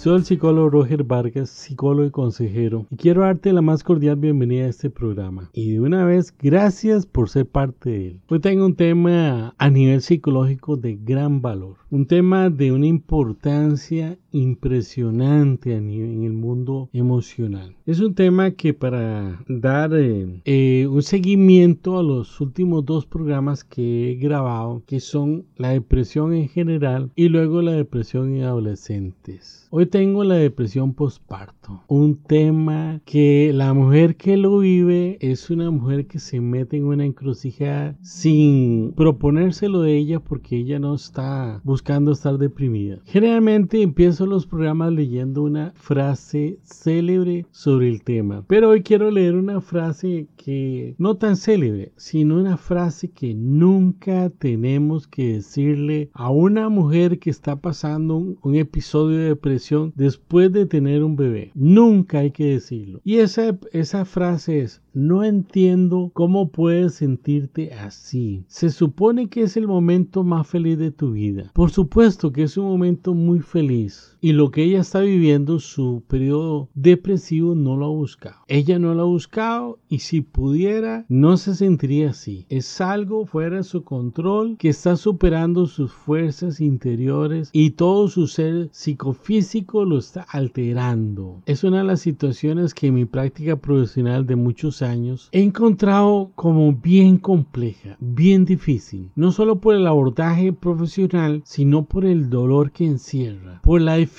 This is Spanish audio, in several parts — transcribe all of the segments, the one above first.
Soy el psicólogo Roger Vargas, psicólogo y consejero, y quiero darte la más cordial bienvenida a este programa. Y de una vez, gracias por ser parte de él. Hoy tengo un tema a nivel psicológico de gran valor, un tema de una importancia impresionante en el mundo emocional. Es un tema que para dar eh, eh, un seguimiento a los últimos dos programas que he grabado, que son la depresión en general y luego la depresión en adolescentes. Hoy tengo la depresión postparto, un tema que la mujer que lo vive es una mujer que se mete en una encrucijada sin proponérselo de ella porque ella no está buscando estar deprimida. Generalmente empiezo los programas leyendo una frase célebre sobre el tema, pero hoy quiero leer una frase que no tan célebre, sino una frase que nunca tenemos que decirle a una mujer que está pasando un, un episodio de depresión después de tener un bebé. Nunca hay que decirlo. Y esa, esa frase es, no entiendo cómo puedes sentirte así. Se supone que es el momento más feliz de tu vida. Por supuesto que es un momento muy feliz. Y lo que ella está viviendo, su periodo depresivo, no lo ha buscado. Ella no lo ha buscado y si pudiera, no se sentiría así. Es algo fuera de su control que está superando sus fuerzas interiores y todo su ser psicofísico lo está alterando. Es una de las situaciones que en mi práctica profesional de muchos años he encontrado como bien compleja, bien difícil, no solo por el abordaje profesional, sino por el dolor que encierra, por la dificultad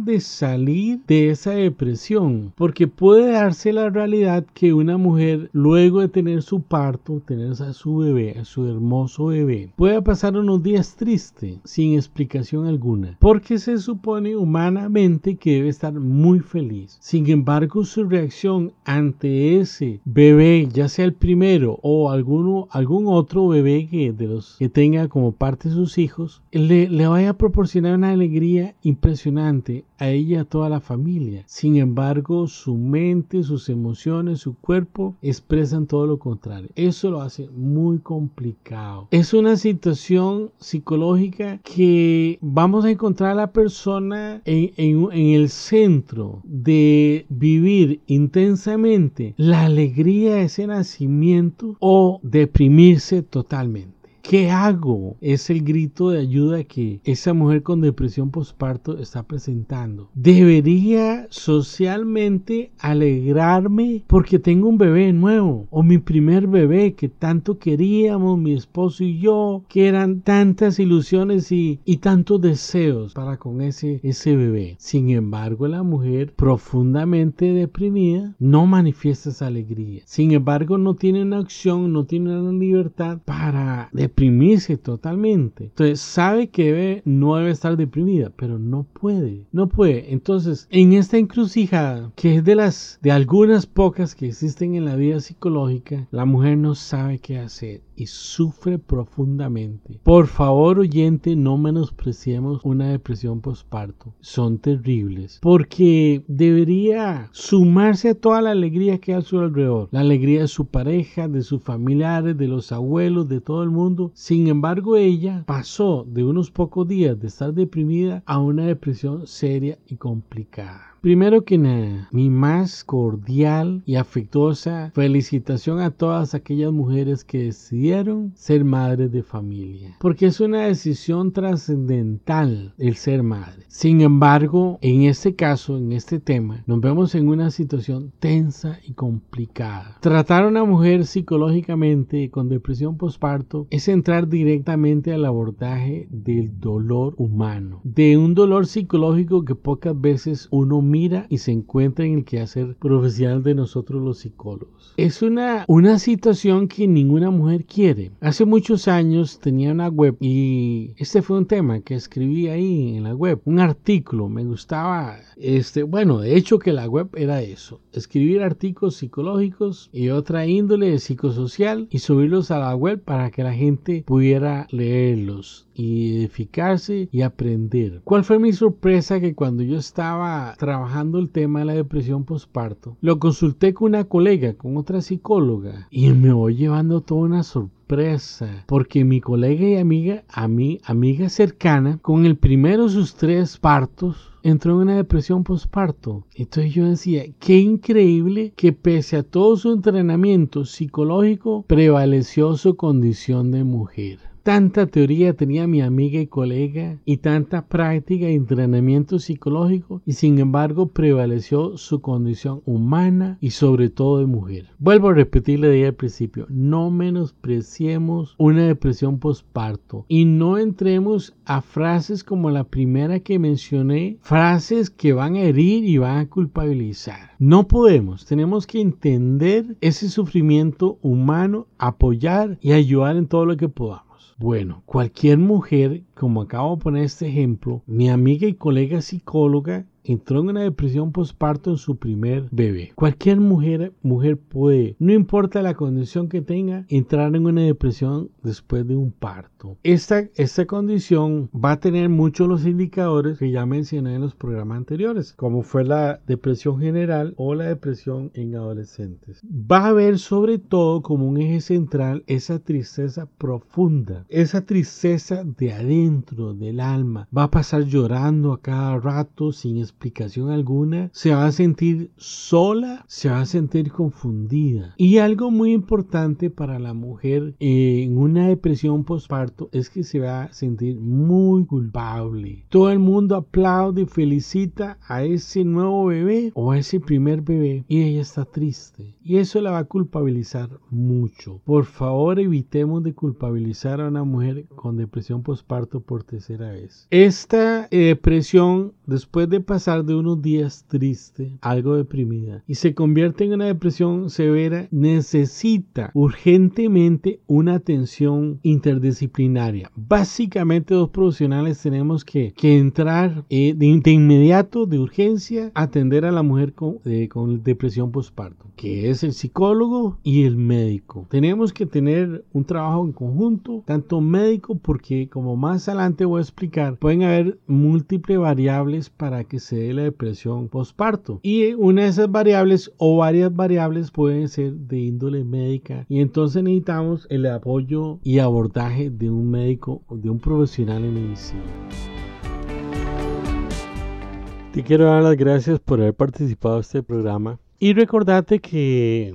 de salir de esa depresión, porque puede darse la realidad que una mujer luego de tener su parto, tener a su bebé, a su hermoso bebé, pueda pasar unos días triste, sin explicación alguna, porque se supone humanamente que debe estar muy feliz. Sin embargo, su reacción ante ese bebé, ya sea el primero o alguno, algún otro bebé que de los que tenga como parte sus hijos, le, le vaya a proporcionar una alegría impresionante a ella y a toda la familia. Sin embargo, su mente, sus emociones, su cuerpo expresan todo lo contrario. Eso lo hace muy complicado. Es una situación psicológica que vamos a encontrar a la persona en, en, el centro de vivir intensamente la alegría de ese nacimiento o deprimirse totalmente. ¿Qué hago? Es el grito de ayuda que esa mujer con depresión postparto está presentando. Debería socialmente alegrarme porque tengo un bebé nuevo o mi primer bebé que tanto queríamos, mi esposo y yo, que eran tantas ilusiones y, y tantos deseos para con ese, ese bebé. Sin embargo, la mujer profundamente deprimida no manifiesta esa alegría. Sin embargo, no tiene una acción, no tiene una libertad para deprimirse totalmente. Entonces sabe que debe, no debe estar deprimida, pero no puede, no puede. Entonces, en esta encrucijada, que es de las de algunas pocas que existen en la vida psicológica, la mujer no sabe qué hacer y sufre profundamente. Por favor, oyente, no menospreciemos una depresión postparto. Son terribles porque debería sumarse a toda la alegría que hay a su alrededor. La alegría de su pareja, de sus familiares, de los abuelos, de todo el mundo. Sin embargo, ella pasó de unos pocos días de estar deprimida a una depresión seria y complicada. Primero que nada, mi más cordial y afectuosa felicitación a todas aquellas mujeres que decidieron ser madres de familia, porque es una decisión trascendental el ser madre. Sin embargo, en este caso, en este tema, nos vemos en una situación tensa y complicada. Tratar a una mujer psicológicamente con depresión postparto es entrar directamente al abordaje del dolor humano, de un dolor psicológico que pocas veces uno mira y se encuentra en el quehacer profesional de nosotros los psicólogos. Es una, una situación que ninguna mujer quiere. Hace muchos años tenía una web y este fue un tema que escribí ahí en la web, un artículo, me gustaba, este, bueno, de hecho que la web era eso, escribir artículos psicológicos y otra índole psicosocial y subirlos a la web para que la gente pudiera leerlos y edificarse y aprender. ¿Cuál fue mi sorpresa que cuando yo estaba trabajando trabajando el tema de la depresión postparto, lo consulté con una colega, con otra psicóloga, y me voy llevando toda una sorpresa, porque mi colega y amiga, a mi amiga cercana, con el primero de sus tres partos, entró en una depresión postparto. Entonces yo decía, qué increíble que pese a todo su entrenamiento psicológico, prevaleció su condición de mujer. Tanta teoría tenía mi amiga y colega y tanta práctica y entrenamiento psicológico y sin embargo prevaleció su condición humana y sobre todo de mujer. Vuelvo a repetirle de ahí al principio, no menospreciemos una depresión postparto y no entremos a frases como la primera que mencioné, frases que van a herir y van a culpabilizar. No podemos, tenemos que entender ese sufrimiento humano, apoyar y ayudar en todo lo que podamos. Bueno, cualquier mujer, como acabo de poner este ejemplo, mi amiga y colega psicóloga entró en una depresión postparto en su primer bebé. Cualquier mujer, mujer puede, no importa la condición que tenga, entrar en una depresión después de un parto. Esta, esta condición va a tener muchos los indicadores que ya mencioné en los programas anteriores, como fue la depresión general o la depresión en adolescentes. Va a haber sobre todo como un eje central esa tristeza profunda, esa tristeza de adentro del alma. Va a pasar llorando a cada rato sin explicación alguna, se va a sentir sola, se va a sentir confundida. Y algo muy importante para la mujer en una depresión postparto es que se va a sentir muy culpable. Todo el mundo aplaude y felicita a ese nuevo bebé o a ese primer bebé y ella está triste. Y eso la va a culpabilizar mucho. Por favor, evitemos de culpabilizar a una mujer con depresión postparto por tercera vez. Esta eh, depresión, después de pasar de unos días triste, algo deprimida, y se convierte en una depresión severa, necesita urgentemente una atención interdisciplinaria. Básicamente dos profesionales tenemos que, entrar eh, de, inmediato, de urgencia, atender a la mujer con, con depresión postparto, que es el psicólogo y el médico. Tenemos que tener un trabajo en conjunto, tanto médico, porque como más adelante voy a explicar, pueden haber múltiples variables para que dé la depresión postparto. Y una de esas variables o varias variables pueden ser de índole médica y entonces necesitamos el apoyo y abordaje de un médico o de un profesional en medicina. Te quiero dar las gracias por haber participado en este programa y recordarte que